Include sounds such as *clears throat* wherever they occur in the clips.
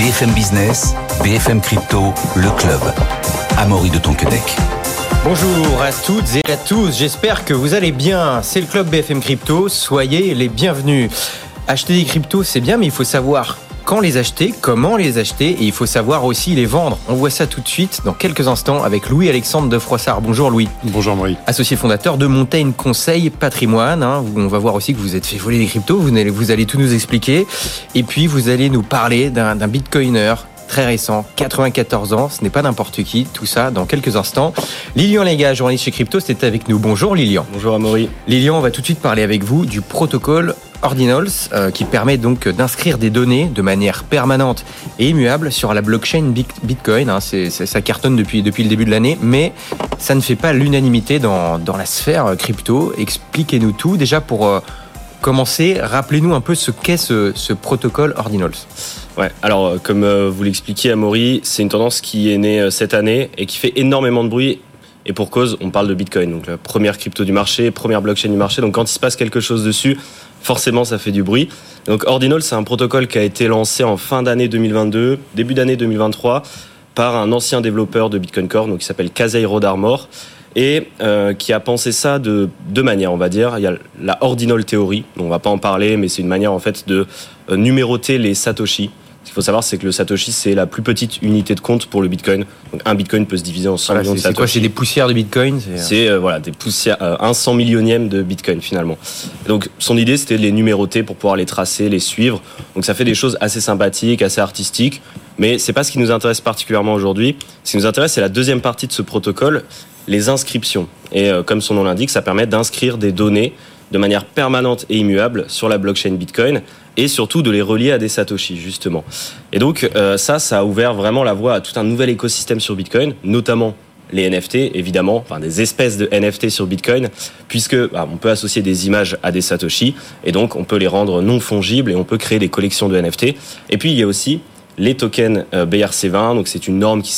BFM Business, BFM Crypto, le club. Amaury de Tonquedec. Bonjour à toutes et à tous, j'espère que vous allez bien. C'est le club BFM Crypto, soyez les bienvenus. Acheter des cryptos, c'est bien, mais il faut savoir quand les acheter, comment les acheter, et il faut savoir aussi les vendre. On voit ça tout de suite dans quelques instants avec Louis-Alexandre de Froissart. Bonjour Louis. Bonjour Marie. Associé fondateur de Montaigne Conseil Patrimoine. Hein. On va voir aussi que vous êtes fait voler des cryptos, vous allez, vous allez tout nous expliquer. Et puis vous allez nous parler d'un bitcoiner très récent, 94 ans, ce n'est pas n'importe qui, tout ça dans quelques instants. Lilian Lega, journaliste chez Crypto, c'est avec nous. Bonjour Lilian. Bonjour Amaury. Lilian, on va tout de suite parler avec vous du protocole Ordinals, euh, qui permet donc d'inscrire des données de manière permanente et immuable sur la blockchain Bitcoin. Hein. ça cartonne depuis, depuis le début de l'année, mais ça ne fait pas l'unanimité dans, dans, la sphère crypto. Expliquez-nous tout. Déjà pour euh, commencer, rappelez-nous un peu ce qu'est ce, ce protocole Ordinals. Alors euh, comme vous l'expliquiez Amaury, c'est une tendance qui est née cette année et qui fait énormément de bruit et pour cause, on parle de Bitcoin, donc la première crypto du marché, première blockchain du marché. Donc quand il se passe quelque chose dessus, forcément ça fait du bruit. Donc Ordinal, c'est un protocole qui a été lancé en fin d'année 2022, début d'année 2023, par un ancien développeur de Bitcoin Core, donc qui s'appelle Kazei Rodarmor, et euh, qui a pensé ça de deux manières, on va dire. Il y a la Ordinal Theory, on va pas en parler, mais c'est une manière en fait de euh, numéroter les Satoshi. Qu'il faut savoir, c'est que le Satoshi, c'est la plus petite unité de compte pour le Bitcoin. Donc un Bitcoin peut se diviser en 100 millions de Satoshi. C'est quoi C'est des poussières de Bitcoin C'est euh, voilà, des poussières, euh, un 100 millionième de Bitcoin finalement. Donc son idée, c'était de les numéroter pour pouvoir les tracer, les suivre. Donc ça fait des choses assez sympathiques, assez artistiques. Mais c'est pas ce qui nous intéresse particulièrement aujourd'hui. Ce qui nous intéresse, c'est la deuxième partie de ce protocole, les inscriptions. Et euh, comme son nom l'indique, ça permet d'inscrire des données de manière permanente et immuable sur la blockchain Bitcoin et surtout de les relier à des Satoshi justement. Et donc euh, ça, ça a ouvert vraiment la voie à tout un nouvel écosystème sur Bitcoin, notamment les NFT, évidemment, enfin des espèces de NFT sur Bitcoin, puisque bah, on peut associer des images à des Satoshi, et donc on peut les rendre non fongibles et on peut créer des collections de NFT. Et puis il y a aussi les tokens euh, BRC20. Donc c'est une norme qui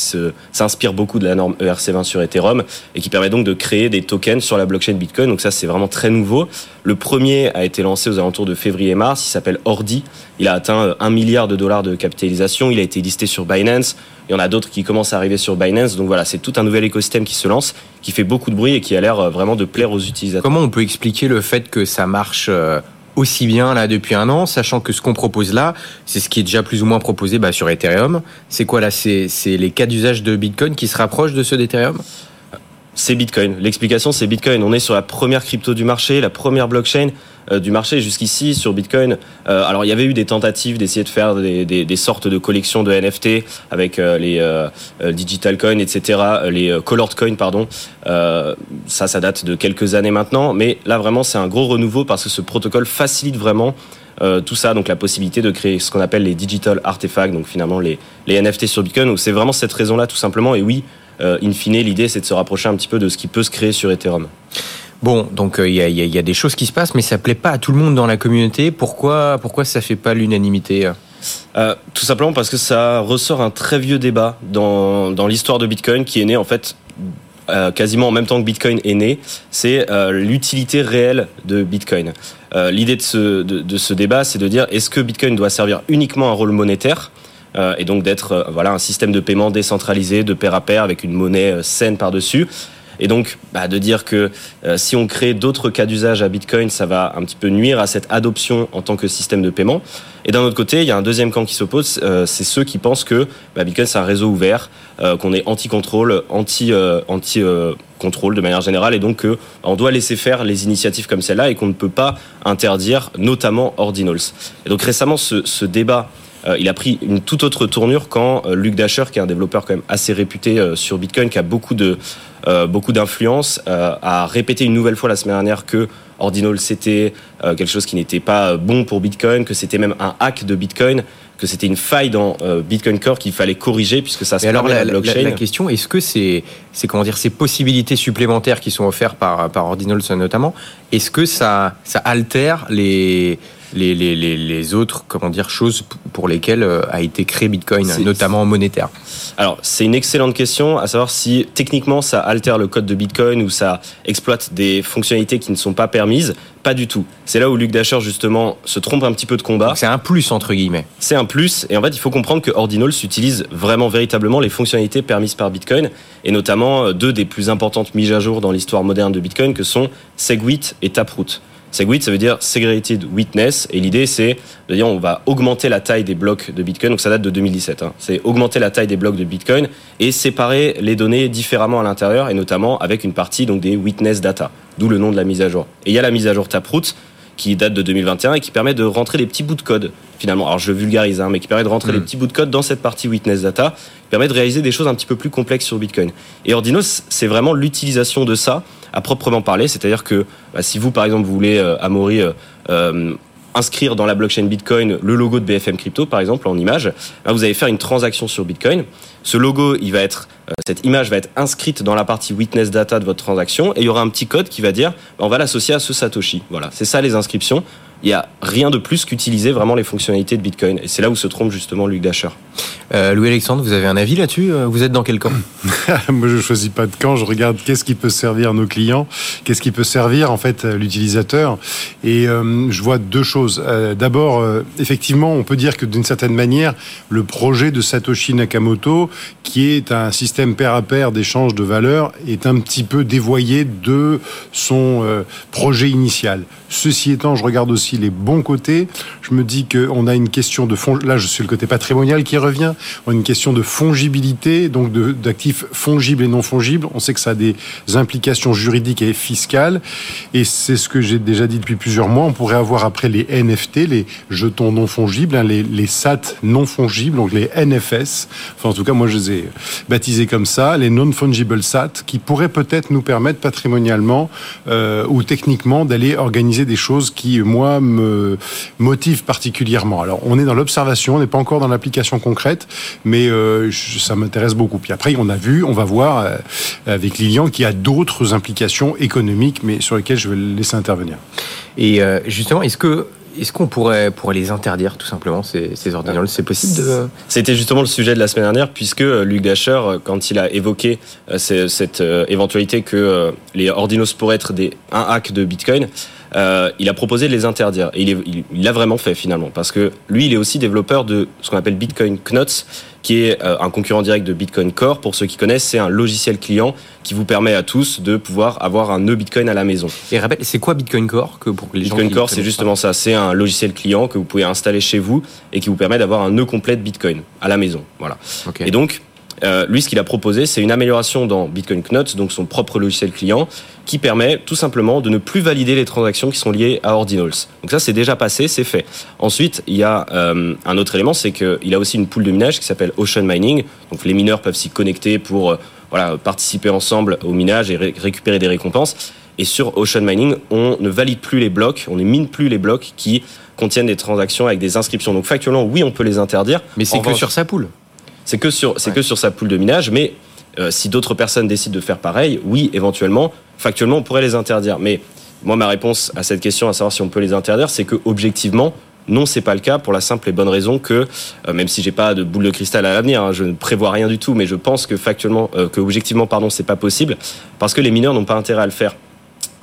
s'inspire beaucoup de la norme ERC20 sur Ethereum et qui permet donc de créer des tokens sur la blockchain Bitcoin. Donc ça c'est vraiment très nouveau. Le premier a été lancé aux alentours de février-mars. Il s'appelle Ordi. Il a atteint 1 milliard de dollars de capitalisation. Il a été listé sur Binance. Il y en a d'autres qui commencent à arriver sur Binance. Donc voilà, c'est tout un nouvel écosystème qui se lance, qui fait beaucoup de bruit et qui a l'air euh, vraiment de plaire aux utilisateurs. Comment on peut expliquer le fait que ça marche euh, aussi bien là depuis un an, sachant que ce qu'on propose là, c'est ce qui est déjà plus ou moins proposé bah, sur Ethereum. C'est quoi là? C'est les cas d'usage de Bitcoin qui se rapprochent de ceux d'Ethereum? C'est Bitcoin. L'explication, c'est Bitcoin. On est sur la première crypto du marché, la première blockchain euh, du marché jusqu'ici sur Bitcoin. Euh, alors, il y avait eu des tentatives d'essayer de faire des, des, des, sortes de collections de NFT avec euh, les euh, digital coins, etc., les colored coins, pardon. ça, ça date de quelques années maintenant. Mais là, vraiment, c'est un gros renouveau parce que ce protocole facilite vraiment euh, tout ça, donc la possibilité de créer ce qu'on appelle les digital artefacts, donc finalement les, les NFT sur Bitcoin. Donc c'est vraiment cette raison-là, tout simplement. Et oui, in fine, l'idée, c'est de se rapprocher un petit peu de ce qui peut se créer sur Ethereum. Bon, donc il euh, y, y, a des choses qui se passent, mais ça plaît pas à tout le monde dans la communauté. Pourquoi, pourquoi ça fait pas l'unanimité euh, tout simplement parce que ça ressort un très vieux débat dans, dans l'histoire de Bitcoin qui est né en fait euh, quasiment en même temps que Bitcoin est né, c'est euh, l'utilité réelle de Bitcoin. Euh, L'idée de ce, de, de ce débat, c'est de dire est-ce que Bitcoin doit servir uniquement un rôle monétaire? Euh, et donc d'être euh, voilà un système de paiement décentralisé de pair à pair avec une monnaie euh, saine par dessus et donc bah, de dire que si on crée d'autres cas d'usage à Bitcoin, ça va un petit peu nuire à cette adoption en tant que système de paiement. Et d'un autre côté, il y a un deuxième camp qui s'oppose, c'est ceux qui pensent que bah, Bitcoin c'est un réseau ouvert, qu'on est anti-contrôle, anti, anti contrôle de manière générale, et donc qu'on on doit laisser faire les initiatives comme celle-là et qu'on ne peut pas interdire, notamment Ordinals. Et donc récemment, ce, ce débat il a pris une toute autre tournure quand euh, Luc Dasher, qui est un développeur quand même assez réputé euh, sur Bitcoin, qui a beaucoup de beaucoup d'influence, a répété une nouvelle fois la semaine dernière que Ordinal c'était quelque chose qui n'était pas bon pour Bitcoin, que c'était même un hack de Bitcoin que c'était une faille dans Bitcoin Core qu'il fallait corriger puisque ça se alors la, la, blockchain. La, la, question, est-ce que c'est, c'est comment dire, ces possibilités supplémentaires qui sont offertes par, par Ordinals notamment, est-ce que ça, ça altère les, les, les, les, autres comment dire, choses pour lesquelles euh, a été créé Bitcoin, notamment monétaire? Alors, c'est une excellente question, à savoir si techniquement ça altère le code de Bitcoin ou ça exploite des fonctionnalités qui ne sont pas permises. Pas du tout. C'est là où Luc Dasher justement se trompe un petit peu de combat. C'est un plus entre guillemets. C'est un plus et en fait il faut comprendre que Ordinals utilise vraiment véritablement les fonctionnalités permises par Bitcoin et notamment euh, deux des plus importantes mises à jour dans l'histoire moderne de Bitcoin que sont Segwit et Taproot. Segwit, ça veut dire Segregated Witness, et l'idée c'est de on va augmenter la taille des blocs de Bitcoin, donc ça date de 2017, hein. c'est augmenter la taille des blocs de Bitcoin et séparer les données différemment à l'intérieur, et notamment avec une partie donc des Witness Data, d'où le nom de la mise à jour. Et il y a la mise à jour Taproot, qui date de 2021 et qui permet de rentrer des petits bouts de code finalement. Alors je vulgarise, hein, mais qui permet de rentrer des mm. petits bouts de code dans cette partie Witness Data, qui permet de réaliser des choses un petit peu plus complexes sur Bitcoin. Et Ordinos, c'est vraiment l'utilisation de ça à proprement parler. C'est-à-dire que bah, si vous, par exemple, vous voulez, euh, Amaury, euh, euh, inscrire dans la blockchain Bitcoin le logo de BFM Crypto, par exemple, en image, bah, vous allez faire une transaction sur Bitcoin. Ce logo, il va être, cette image va être inscrite dans la partie witness data de votre transaction et il y aura un petit code qui va dire, bah, on va l'associer à ce Satoshi. Voilà, c'est ça les inscriptions il n'y a rien de plus qu'utiliser vraiment les fonctionnalités de Bitcoin. Et c'est là où se trompe justement Luc Dasher. Euh, Louis-Alexandre, vous avez un avis là-dessus euh, Vous êtes dans quel camp? *laughs* Moi, je choisis pas de camp. Je regarde qu'est-ce qui peut servir nos clients, qu'est-ce qui peut servir en fait l'utilisateur. Et euh, je vois deux choses. D'abord, effectivement, on peut dire que d'une certaine manière, le projet de Satoshi Nakamoto, qui est un système pair à pair d'échange de valeurs, est un petit peu dévoyé de son projet initial. Ceci étant, je regarde aussi les bons côtés. Je me dis qu'on a une question de fond. Là, je suis le côté patrimonial qui revient. On a une question de fongibilité, donc d'actifs fongibles et non fongibles. On sait que ça a des implications juridiques et fiscales. Et c'est ce que j'ai déjà dit depuis plusieurs mois. On pourrait avoir après les NFT, les jetons non fongibles, hein, les, SAT non fongibles, donc les NFS. En tout cas, moi, je les ai baptisés comme ça, les non-fungible SAT, qui pourraient peut-être nous permettre patrimonialement euh, ou techniquement d'aller organiser des choses qui, moi, me motivent particulièrement. Alors, on est dans l'observation, on n'est pas encore dans l'application concrète, mais euh, ça m'intéresse beaucoup. Puis après, on a vu, on va voir euh, avec Lilian qu'il y a d'autres implications économiques, mais sur lesquelles je vais le laisser intervenir. Et euh, justement, est-ce que est-ce qu'on pourrait, pourrait les interdire tout simplement, ces, ces C'est possible de... C'était justement le sujet de la semaine dernière, puisque Luc Dasher, quand il a évoqué cette éventualité que les ordinals pourraient être des, un hack de Bitcoin, euh, il a proposé de les interdire. Et il l'a vraiment fait finalement, parce que lui, il est aussi développeur de ce qu'on appelle Bitcoin Knots, qui est euh, un concurrent direct de Bitcoin Core. Pour ceux qui connaissent, c'est un logiciel client qui vous permet à tous de pouvoir avoir un nœud Bitcoin à la maison. Et rappelle, c'est quoi Bitcoin Core que pour les Bitcoin Core, c'est justement ça. C'est un logiciel client que vous pouvez installer chez vous et qui vous permet d'avoir un nœud complet de Bitcoin à la maison. Voilà. Et donc, euh, lui, ce qu'il a proposé, c'est une amélioration dans Bitcoin Knots, donc son propre logiciel client, qui permet tout simplement de ne plus valider les transactions qui sont liées à Ordinals. Donc ça, c'est déjà passé, c'est fait. Ensuite, il y a euh, un autre élément, c'est qu'il a aussi une poule de minage qui s'appelle Ocean Mining. Donc les mineurs peuvent s'y connecter pour euh, voilà, participer ensemble au minage et récupérer des récompenses. Et sur Ocean Mining, on ne valide plus les blocs, on ne mine plus les blocs qui contiennent des transactions avec des inscriptions. Donc factuellement, oui, on peut les interdire. Mais c'est que sur sa poule. C'est que sur, c'est que sur sa poule de minage, mais euh, si d'autres personnes décident de faire pareil, oui, éventuellement, factuellement, on pourrait les interdire. Mais moi, ma réponse à cette question, à savoir si on peut les interdire, c'est que objectivement, non, c'est pas le cas pour la simple et bonne raison que, euh, même si j'ai pas de boule de cristal à l'avenir, hein, je ne prévois rien du tout, mais je pense que factuellement, euh, que objectivement, pardon, c'est pas possible parce que les mineurs n'ont pas intérêt à le faire.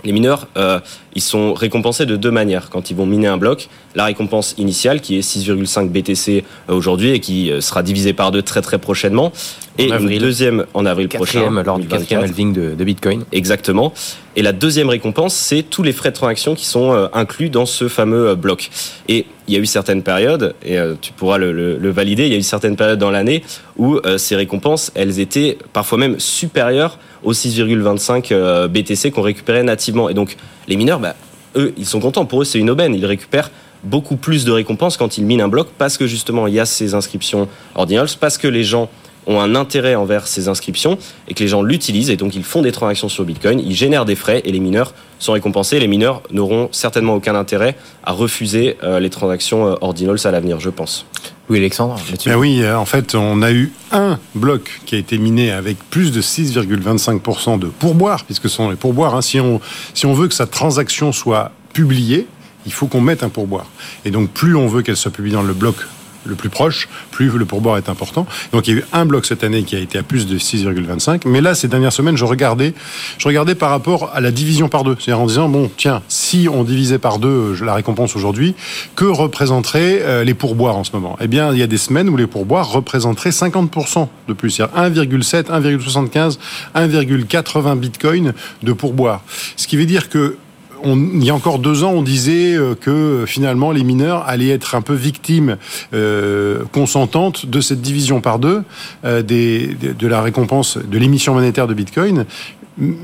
Les mineurs, euh, ils sont récompensés de deux manières quand ils vont miner un bloc. La récompense initiale, qui est 6,5 BTC euh, aujourd'hui et qui euh, sera divisée par deux très très prochainement. Et une deuxième en avril prochain. lors du quatrième halving de, de, Bitcoin. Exactement. Et la deuxième récompense, c'est tous les frais de transaction qui sont inclus dans ce fameux bloc. Et il y a eu certaines périodes, et tu pourras le, le, le, valider, il y a eu certaines périodes dans l'année où ces récompenses, elles étaient parfois même supérieures aux 6,25 euh, BTC qu'on récupérait nativement. Et donc, les mineurs, bah, eux, ils sont contents. Pour eux, c'est une aubaine. Ils récupèrent beaucoup plus de récompenses quand ils minent un bloc parce que justement, il y a ces inscriptions ordinals, parce que les gens ont un intérêt envers ces inscriptions et que les gens l'utilisent et donc ils font des transactions sur Bitcoin, ils génèrent des frais et les mineurs sont récompensés. Les mineurs n'auront certainement aucun intérêt à refuser euh, les transactions euh, ordinals à l'avenir, je pense. Oui, Alexandre, ben oui, euh, en fait, on a eu un bloc qui a été miné avec plus de 6,25% de pourboire, puisque ce sont les pourboires. Hein. Si, on, si on veut que sa transaction soit publiée, il faut qu'on mette un pourboire. Et donc, plus on veut qu'elle soit publiée dans le bloc le plus proche, plus le pourboire est important. Donc il y a eu un bloc cette année qui a été à plus de 6,25. Mais là, ces dernières semaines, je regardais, je regardais par rapport à la division par deux. C'est-à-dire en disant, bon, tiens, si on divisait par deux euh, la récompense aujourd'hui, que représenteraient euh, les pourboires en ce moment? Eh bien, il y a des semaines où les pourboires représenteraient 50% de plus. C'est-à-dire 1,7, 1,75, 1,80 bitcoin de pourboire. Ce qui veut dire que il y a encore deux ans, on disait euh, que finalement les mineurs allaient être un peu victimes euh, consentantes de cette division par deux euh, de la récompense de l'émission monétaire de Bitcoin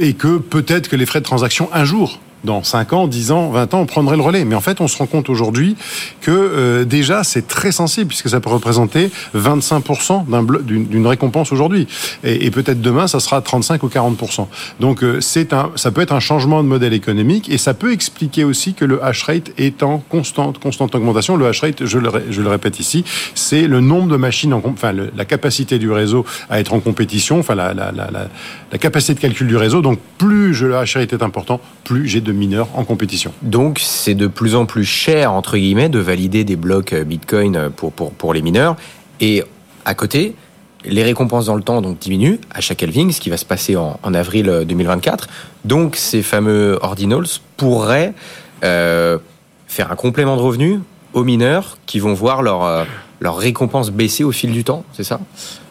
et que peut-être que les frais de transaction un jour dans 5 ans, 10 ans, 20 ans, on prendrait le relais. Mais en fait, on se rend compte aujourd'hui que euh, déjà, c'est très sensible, puisque ça peut représenter 25% d'une récompense aujourd'hui. Et, peut-être demain, ça sera 35 ou 40%. Donc, euh, un, ça peut être un changement de modèle économique, et ça peut expliquer aussi que le hash rate est en constante, augmentation. Le hash rate, je le, répète ici, c'est le nombre de machines, en, enfin, la capacité du réseau à être en compétition, enfin, la capacité de calcul du réseau. Donc, plus le hash rate est important, plus j'ai de mineurs en compétition. Donc c'est de plus en plus cher, entre guillemets, de valider des blocs euh, Bitcoin pour, pour, pour les mineurs. Et à côté, les récompenses dans le temps donc diminuent à chaque halving, ce qui va se passer en, avril 2024. Donc ces fameux ordinals pourraient euh, faire un complément de revenus aux mineurs qui vont voir leur, euh, leur baisser au fil du temps, c'est ça?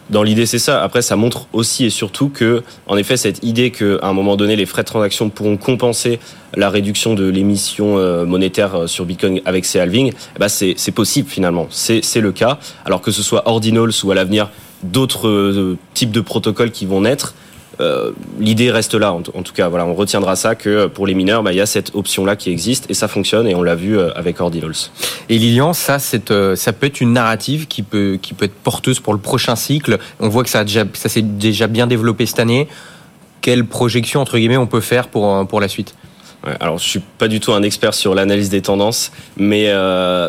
Dans l'idée, c'est ça. Après, ça montre aussi et surtout que, en effet, cette idée qu'à un moment donné, les frais de transaction pourront compenser la réduction de l'émission euh, monétaire euh, sur Bitcoin avec ces halvings, eh ben c'est possible finalement. C'est le cas. Alors que ce soit Ordinals ou à l'avenir d'autres euh, types de protocoles qui vont naître, euh, l'idée reste là. En, tout cas, voilà, on retiendra ça que pour les mineurs, bah, il y a cette option-là qui existe et ça fonctionne et on l'a vu euh, avec Ordinals. Et Lilian, ça, euh, ça peut être une narrative qui peut, qui peut être porteuse pour le prochain cycle. On voit que ça, ça s'est déjà bien développé cette année. Quelle projection, entre guillemets, on peut faire pour, pour la suite? Alors, je suis pas du tout un expert sur l'analyse des tendances, mais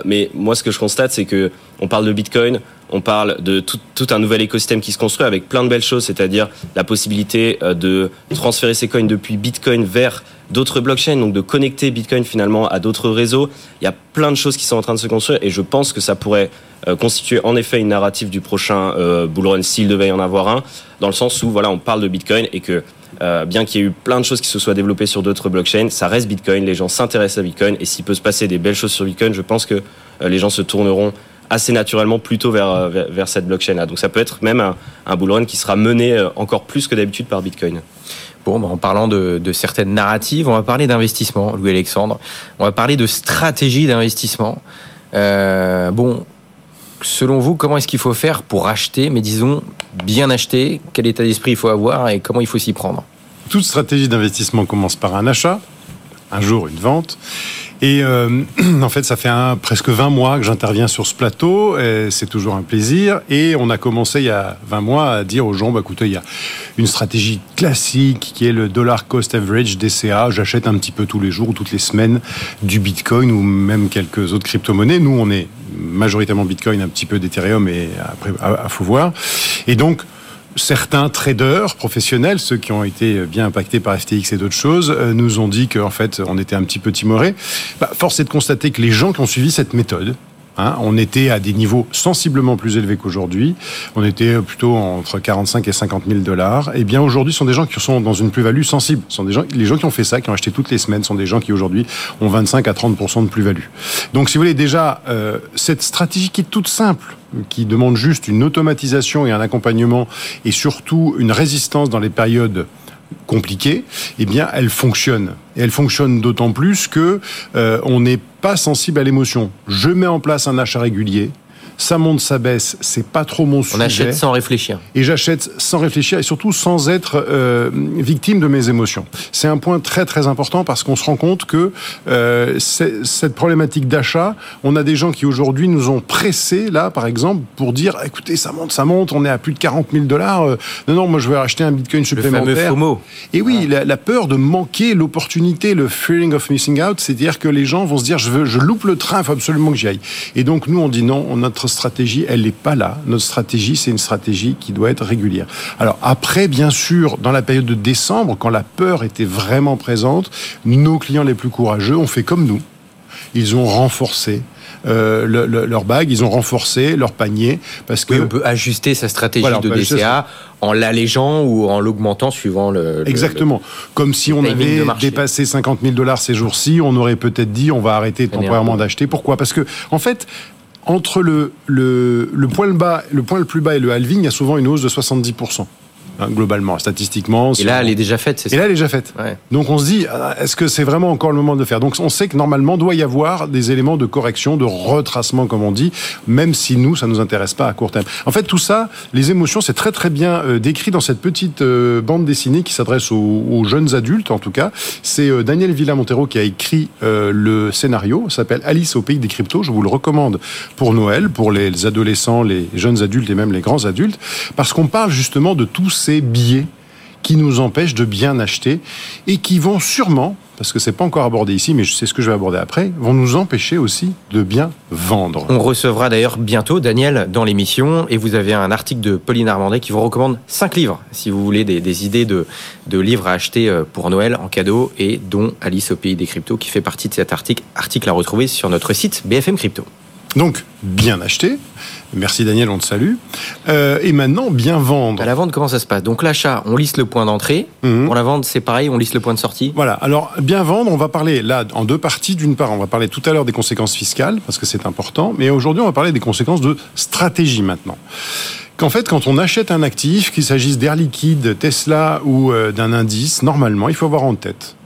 mais moi, ce que je constate, c'est que on parle de Bitcoin, on parle de tout, un nouvel écosystème qui se construit avec plein de belles choses, c'est-à-dire la possibilité euh, de transférer ses coins depuis Bitcoin vers d'autres blockchains, donc de connecter Bitcoin finalement à d'autres réseaux. Il y a plein de choses qui sont en train de se construire et je pense que ça pourrait euh, constituer en effet une narrative du prochain euh, bull s'il devait y en avoir un, dans le sens où voilà on parle de Bitcoin et que bien qu'il y ait eu plein de choses qui se soient développées sur d'autres blockchains, ça reste Bitcoin, les gens s'intéressent à Bitcoin et s'il peut se passer des belles choses sur Bitcoin, je pense que les gens se tourneront assez naturellement plutôt vers, vers, cette blockchain-là. Donc ça peut être même un, un bull run qui sera mené euh, encore plus que d'habitude par Bitcoin. Bon, bah, en parlant de, de, certaines narratives, on va parler d'investissement, Louis-Alexandre. On va parler de stratégie d'investissement. Euh, bon, selon vous, comment est-ce qu'il faut faire pour acheter, mais disons bien acheter? Quel état d'esprit il faut avoir et comment il faut s'y prendre? Toute stratégie d'investissement commence par un achat, un jour une vente, et euh, *clears throat* en fait, ça fait presque 20 mois que j'interviens sur ce plateau. C'est toujours un plaisir. Et on a commencé il y a 20 mois à dire aux gens, bah, écoutez, il y a une stratégie classique qui est le dollar cost average DCA. J'achète un petit peu tous les jours ou toutes les semaines du Bitcoin ou même quelques autres crypto-monnaies. Nous, on est majoritairement Bitcoin, un petit peu d'Ethereum et après, à, faut voir. Et donc, certains traders professionnels, ceux qui ont été bien impactés par FTX et d'autres choses, euh, nous ont dit qu'en fait, on était un petit peu timoré. Bah, force est de constater que les gens qui ont suivi cette méthode, Hein, on était à des niveaux sensiblement plus élevés qu'aujourd'hui. On était plutôt entre 45 et 50 000 dollars. Et eh bien aujourd'hui, ce sont des gens qui sont dans une plus-value sensible. Ce sont des gens, les gens qui ont fait ça, qui ont acheté toutes les semaines, sont des gens qui aujourd'hui ont 25 à 30% de plus-value. Donc, si vous voulez déjà euh, cette stratégie qui est toute simple, qui demande juste une automatisation et un accompagnement, et surtout une résistance dans les périodes compliquée, eh bien, elle fonctionne. Et elle fonctionne d'autant plus que euh, on n'est pas sensible à l'émotion. Je mets en place un achat régulier, ça monte, ça baisse, c'est pas trop mon sujet. On achète sans réfléchir. Et j'achète sans réfléchir et surtout sans être euh, victime de mes émotions. C'est un point très très important parce qu'on se rend compte que euh, cette problématique d'achat, on a des gens qui aujourd'hui nous ont pressés là, par exemple, pour dire écoutez, ça monte, ça monte, on est à plus de 40 000 dollars. Euh, non, non, moi je vais acheter un bitcoin supplémentaire. Le fameux FOMO. Et oui, la, la, peur de manquer l'opportunité, le feeling of missing out, c'est-à-dire que les gens vont se dire je veux, je loupe le train, il faut absolument que j'y aille. Et donc nous on dit non, notre stratégie, elle n'est pas là. Notre stratégie, c'est une stratégie qui doit être régulière. Alors après, bien sûr, dans la période de décembre, quand la peur était vraiment présente, nos clients les plus courageux ont fait comme nous. Ils ont renforcé euh, le- le- leur bague, ils ont renforcé leur panier parce que Oui, on peut ajuster sa stratégie Voilà, de DCA en l'allégeant ou en l'augmentant suivant le. le- Exactement. Comme si on avait dépassé 50 000 dollars ces jours-ci, on aurait peut-être dit on va arrêter temporairement d'acheter. Pourquoi? Parce que en fait, entre le, le, le point le bas, le point le plus bas et le halving, il y a souvent une hausse de 70 hein, globalement, statistiquement. Et là, elle est déjà faite, c'est et ça là, elle est déjà faite. Ouais. Donc on se dit, ah, est-ce que c'est vraiment encore le moment de le faire? Donc on sait que normalement doit y avoir des éléments de correction, de retracement, comme on dit, même si nous, ça nous intéresse pas à court terme. En fait, tout ça, les émotions, c'est très très bien euh, décrit dans cette petite euh, bande dessinée qui s'adresse aux, aux jeunes adultes, en tout cas. C'est euh, Daniel Villa-Montero qui a écrit euh, le scénario. S'appelle Alice au pays des cryptos. Je vous le recommande pour Noël, pour les, les adolescents, les jeunes adultes et même les grands adultes, parce qu'on parle justement de tous ces billets qui nous empêchent de bien acheter et qui vont sûrement, parce que c'est pas encore abordé ici, mais c'est ce que je vais aborder après, vont nous empêcher aussi de bien vendre. On recevra d'ailleurs bientôt Daniel dans l'émission et vous avez un article de Pauline Armandet qui vous recommande 5 livres si vous voulez des, idées de, de livres à acheter euh, pour Noël en cadeau et dont Alice au pays des cryptos qui fait partie de cet article, article à retrouver sur notre site BFM Crypto. Donc, bien acheter. Merci Daniel, on te salue. Euh, et maintenant, bien vendre. À la vente, comment ça se passe? Donc l'achat, on liste le point d'entrée. Mhm. Pour la vente, c'est pareil, on liste le point de sortie. Voilà, alors bien vendre, on va parler là en deux parties. D'une part, on va parler tout à l'heure des conséquences fiscales, parce que c'est important, mais aujourd'hui, on va parler des conséquences de stratégie maintenant. Qu'en fait, quand on achète un actif, qu'il s'agisse d'Air Liquide, Tesla ou euh, d'un indice, normalement, il faut avoir en tête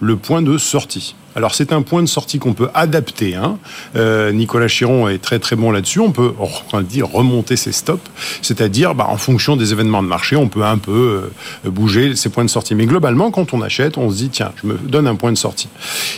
le point de sortie. Alors c'est un point de sortie qu'on peut adapter. Hein. Euh, Nicolas Chiron est très très bon là-dessus. On peut on remonter ses stops, c'est-à-dire bah, en fonction des événements de marché, on peut un peu euh, bouger ses points de sortie. Mais globalement, quand on achète, on se dit tiens, je me donne un point de sortie.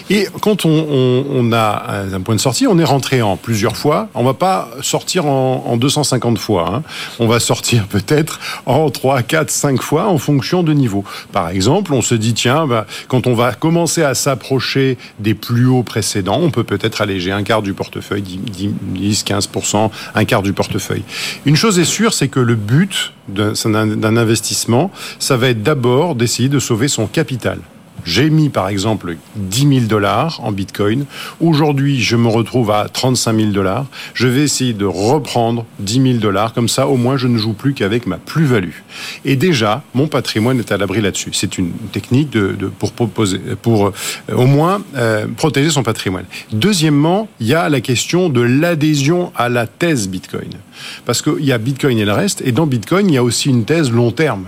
Et quand on, a un point de sortie, on est rentré en plusieurs fois. On va pas sortir en, en 250 fois. Hein. On va sortir peut-être en 3, 4, 5 fois en fonction de niveau. Par exemple, on se dit tiens, bah, quand on va commencer à s'approcher des plus hauts précédents, on peut peut-être alléger un quart du portefeuille, 10, 10 15%, un quart du portefeuille. Une chose est sûre, c'est que le but d'un investissement, ça va être d'abord d'essayer de sauver son capital. J'ai mis par exemple 10 000 dollars en Bitcoin. Aujourd'hui, je me retrouve à 35 000 dollars. Je vais essayer de reprendre 10 000 dollars. Comme ça, au moins, je ne joue plus qu'avec ma plus-value. Et déjà, mon patrimoine est à l'abri là-dessus. C'est une technique pour proposer, pour euh, au moins euh, protéger son patrimoine. Deuxièmement, il y a la question de l'adhésion à la thèse Bitcoin. Parce qu'il y a Bitcoin et le reste. Et dans Bitcoin, il y a aussi une thèse long terme.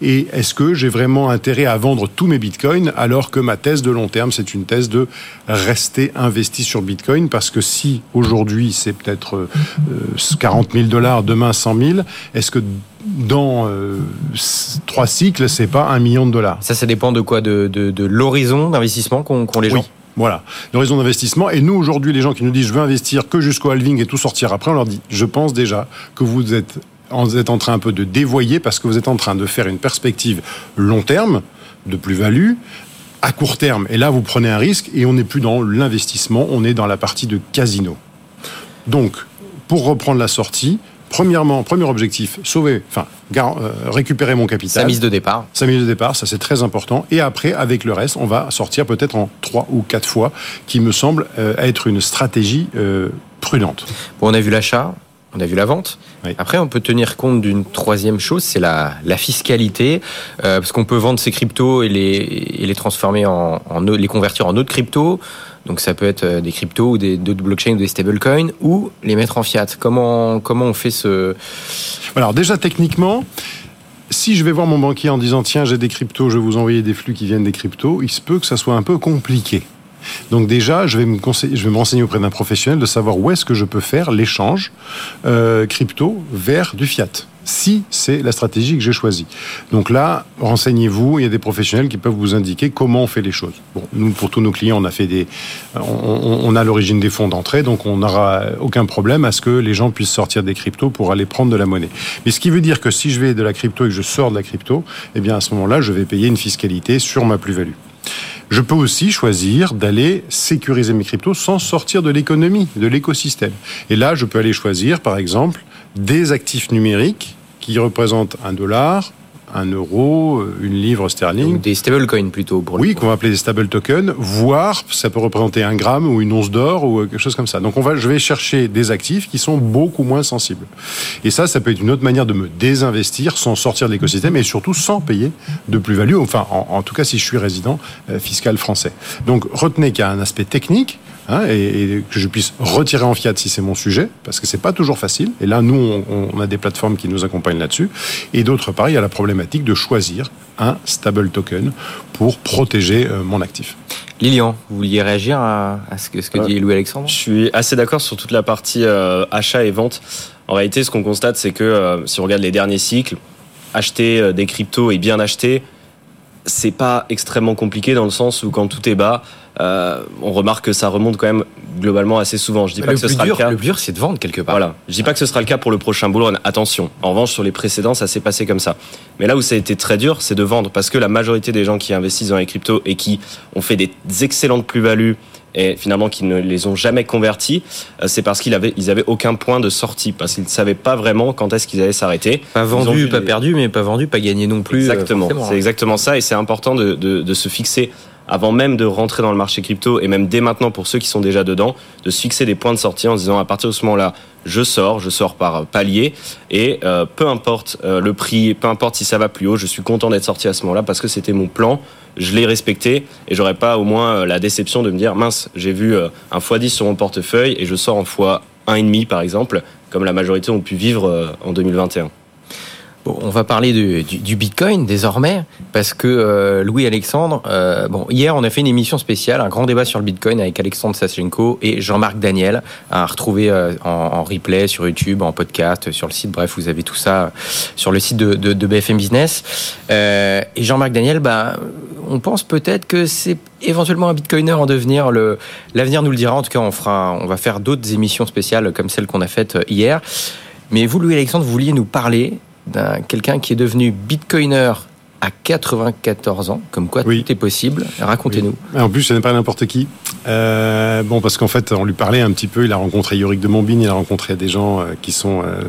Et est-ce que j'ai vraiment intérêt à vendre tous mes bitcoins alors que ma thèse de long terme, c'est une thèse de rester investi sur bitcoin Parce que si aujourd'hui c'est peut-être euh, 40 000 dollars, demain 100 000, est-ce que dans euh, trois cycles, c'est pas un million de dollars? Ça, ça dépend de quoi? De, de, de l'horizon d'investissement qu'ont les gens? Oui. Voilà, l'horizon d'investissement. Et nous, aujourd'hui, les gens qui nous disent je veux investir que jusqu'au halving et tout sortir après, on leur dit je pense déjà que vous êtes vous êtes en train un peu de dévoyer parce que vous êtes en train de faire une perspective long terme de plus-value à court terme. Et là, vous prenez un risque et on n'est plus dans l'investissement, on est dans la partie de casino. Donc, pour reprendre la sortie, premièrement, premier objectif, sauver, enfin, euh, récupérer mon capital. Sa mise de départ. Sa mise de départ, ça c'est très important. Et après, avec le reste, on va sortir peut-être en trois ou quatre fois, qui me semble euh, être une stratégie euh, prudente. Bon, on a vu l'achat, on a vu la vente. Oui. Après, on peut tenir compte d'une troisième chose, c'est la, la fiscalité, euh, parce qu'on peut vendre ces cryptos et les, et les transformer en, les convertir en autres cryptos. Donc ça peut être euh, des cryptos ou des d'autres blockchains ou des stablecoins ou les mettre en fiat. Comment comment on fait ce Alors déjà techniquement, si je vais voir mon banquier en disant tiens j'ai des cryptos, je vais vous envoyer des flux qui viennent des cryptos, il se peut que ça soit un peu compliqué. Donc déjà, je vais me conseiller, je vais me renseigner auprès d'un professionnel de savoir où est-ce que je peux faire l'échange euh, crypto vers du fiat. Si c'est la stratégie que j'ai choisie. Donc là, renseignez-vous. Il y a des professionnels qui peuvent vous indiquer comment on fait les choses. Nous, pour tous nos clients, on a fait des, on a l'origine des fonds d'entrée, donc on n'aura aucun problème à ce que les gens puissent sortir des cryptos pour aller prendre de la monnaie. Mais ce qui veut dire que si je vais de la crypto et que je sors de la crypto, eh bien à ce moment-là, je vais payer une fiscalité sur ma plus-value. Je peux aussi choisir d'aller sécuriser mes cryptos sans sortir de l'économie, de l'écosystème. Et là, je peux aller choisir, par exemple, des actifs numériques qui représentent un dollar, un euro, une livre sterling. des stablecoins plutôt pour Oui, qu'on va appeler des stable tokens, voire ça peut représenter un gramme ou une once d'or ou quelque chose comme ça. Donc on va, je vais chercher des actifs qui sont beaucoup moins sensibles. Et ça, ça peut être une autre manière de me désinvestir sans sortir de l'écosystème et surtout sans payer de plus-value. Enfin, en, tout cas, si je suis résident euh, fiscal français. Donc retenez qu'il y a un aspect technique Hein, et, que je puisse retirer en fiat si c'est mon sujet, parce que c'est pas toujours facile. Et là, nous, on, a des plateformes qui nous accompagnent là-dessus. Et d'autre part, il y a la problématique de choisir un stable token pour protéger euh, mon actif. Lilian, vous vouliez réagir à, ce que, ce que dit Louis-Alexandre Je suis assez d'accord sur toute la partie euh, achat et vente. En réalité, ce qu'on constate, c'est que euh, si on regarde les derniers cycles, acheter des cryptos et bien acheter, c'est pas extrêmement compliqué dans le sens où quand tout est bas, euh, on remarque que ça remonte quand même globalement assez souvent. Je dis pas que ce sera le cas. Le plus dur, c'est de vendre quelque part. Voilà. Je dis pas que ce sera le cas pour le prochain bull run. Attention. En revanche, sur les précédents, ça s'est passé comme ça. Mais là où ça a été très dur, c'est de vendre parce que la majorité des gens qui investissent dans les cryptos et qui ont fait des excellentes plus-values et finalement qui ne les ont jamais convertis, euh, c'est parce qu'ils avaient, ils avaient aucun point de sortie, parce qu'ils ne savaient pas vraiment quand est-ce qu'ils allaient s'arrêter. Pas vendu, pas perdu, mais pas vendu, pas gagné non plus. Euh, exactement, c'est exactement ça, et c'est important de, de, de se fixer avant même de rentrer dans le marché crypto et même dès maintenant pour ceux qui sont déjà dedans, de se fixer des points de sortie en se disant à partir de ce moment-là, je sors, je sors par palier et euh, peu importe euh, le prix, peu importe si ça va plus haut, je suis content d'être sorti à ce moment-là parce que c'était mon plan, je l'ai respecté et j'aurais pas au moins euh, la déception de me dire mince, j'ai vu un x10 sur mon portefeuille et je sors en x1,5 par exemple, comme la majorité ont pu vivre en 2021 on va parler du, Bitcoin désormais, parce que euh, Louis-Alexandre, euh, bon, hier on a fait une émission spéciale, un grand débat sur le Bitcoin avec Alexandre Sachenko et Jean-Marc Daniel, à retrouver euh, en, replay sur YouTube, en podcast, sur le site, bref, vous avez tout ça sur le site de, BFM Business. et Jean-Marc Daniel, bah, on pense peut-être que c'est éventuellement un Bitcoiner en devenir. L'avenir nous le dira. En tout cas, on fera, on va faire d'autres émissions spéciales comme celle qu'on a faite hier. Mais vous, Louis-Alexandre, vous vouliez nous parler d'un quelqu'un qui est devenu bitcoiner à 94 ans, comme quoi tout est possible. Racontez-nous. En plus, ce n'est pas n'importe qui. Euh, bon, parce qu'en fait, on lui parlait un petit peu. Il a rencontré Yorick de Montbine, il a rencontré des gens euh, qui sont, euh,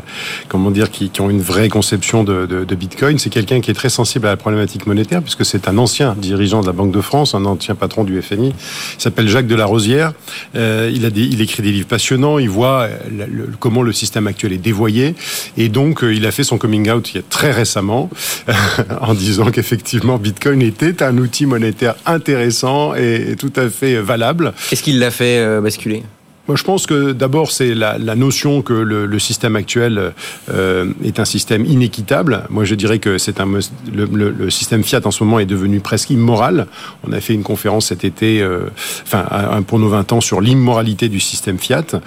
comment dire, qui, qui, ont une vraie conception de, de, de Bitcoin. C'est quelqu'un qui est très sensible à la problématique monétaire, puisque c'est un ancien dirigeant de la Banque de France, un ancien patron du FMI. Il s'appelle Jacques de la Rosière. Euh, il a des, il écrit des livres passionnants. Il voit le, comment le système actuel est dévoyé, et donc il a fait son coming out il y a très récemment *laughs* en disant donc effectivement Bitcoin était un outil monétaire intéressant et tout à fait valable. Qu'est-ce qui l'a fait euh, basculer? Moi, je pense que d'abord, c'est la, la, notion que le, le système actuel euh, est un système inéquitable. Moi, je dirais que c'est un le, le, système Fiat en ce moment est devenu presque immoral. On a fait une conférence cet été, euh, enfin pour nos 20 ans, sur l'immoralité du système Fiat.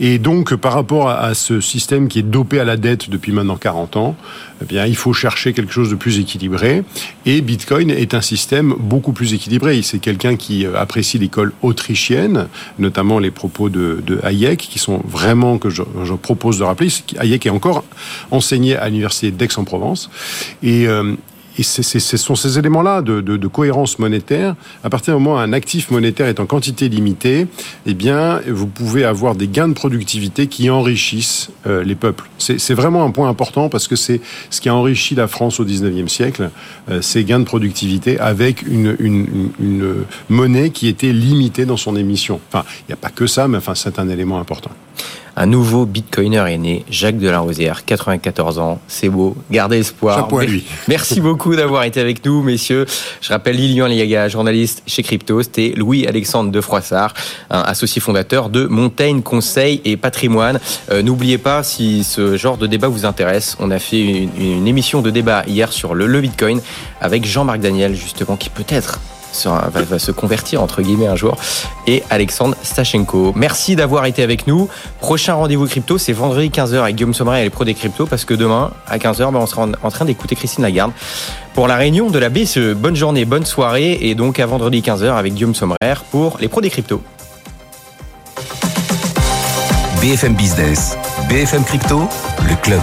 Et donc, par rapport à, à, ce système qui est dopé à la dette depuis maintenant 40 ans, eh bien, il faut chercher quelque chose de plus équilibré. Et Bitcoin est un système beaucoup plus équilibré. C'est quelqu'un qui euh, apprécie l'école autrichienne, notamment les propos de Hayek, qui sont vraiment, que je, propose de rappeler. Hayek est encore enseigné à l'université d'Aix-en-Provence. Et, euh, et ce sont ces éléments-là de, cohérence monétaire. À partir du moment où un actif monétaire est en quantité limitée, eh bien, vous pouvez avoir des gains de productivité qui enrichissent euh, les peuples. C'est vraiment un point important parce que c'est ce qui a enrichi la France au 19e siècle, euh, ces gains de productivité avec une, une, une, monnaie qui était limitée dans son émission. Enfin, il n'y a pas que ça, mais enfin, c'est un élément important. Un nouveau bitcoiner est né, Jacques Delarosière, 94 ans. C'est beau. Gardez espoir. lui. *laughs* Merci beaucoup d'avoir été avec nous, messieurs. Je rappelle Lilian Liaga, journaliste chez Cryptost, et Louis-Alexandre de Froissart, associé fondateur de Montaigne Conseil et Patrimoine. Euh, n'oubliez pas, si ce genre de débat vous intéresse, on a fait une, émission de débat hier sur le, le Bitcoin avec Jean-Marc Daniel, justement, qui peut-être va, se convertir entre guillemets un jour, et Alexandre Stachenko. Merci d'avoir été avec nous. Prochain rendez-vous crypto, c'est vendredi 15h avec Guillaume Sommeray et les pros des cryptos, parce que demain, à 15h, ben, on sera en train d'écouter Christine Lagarde pour la réunion de la BCE. Bonne journée, bonne soirée, et donc à vendredi 15h avec Guillaume Sommeray pour les pros des cryptos. BFM Business, BFM Crypto, le club.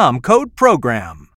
code PROGRAM.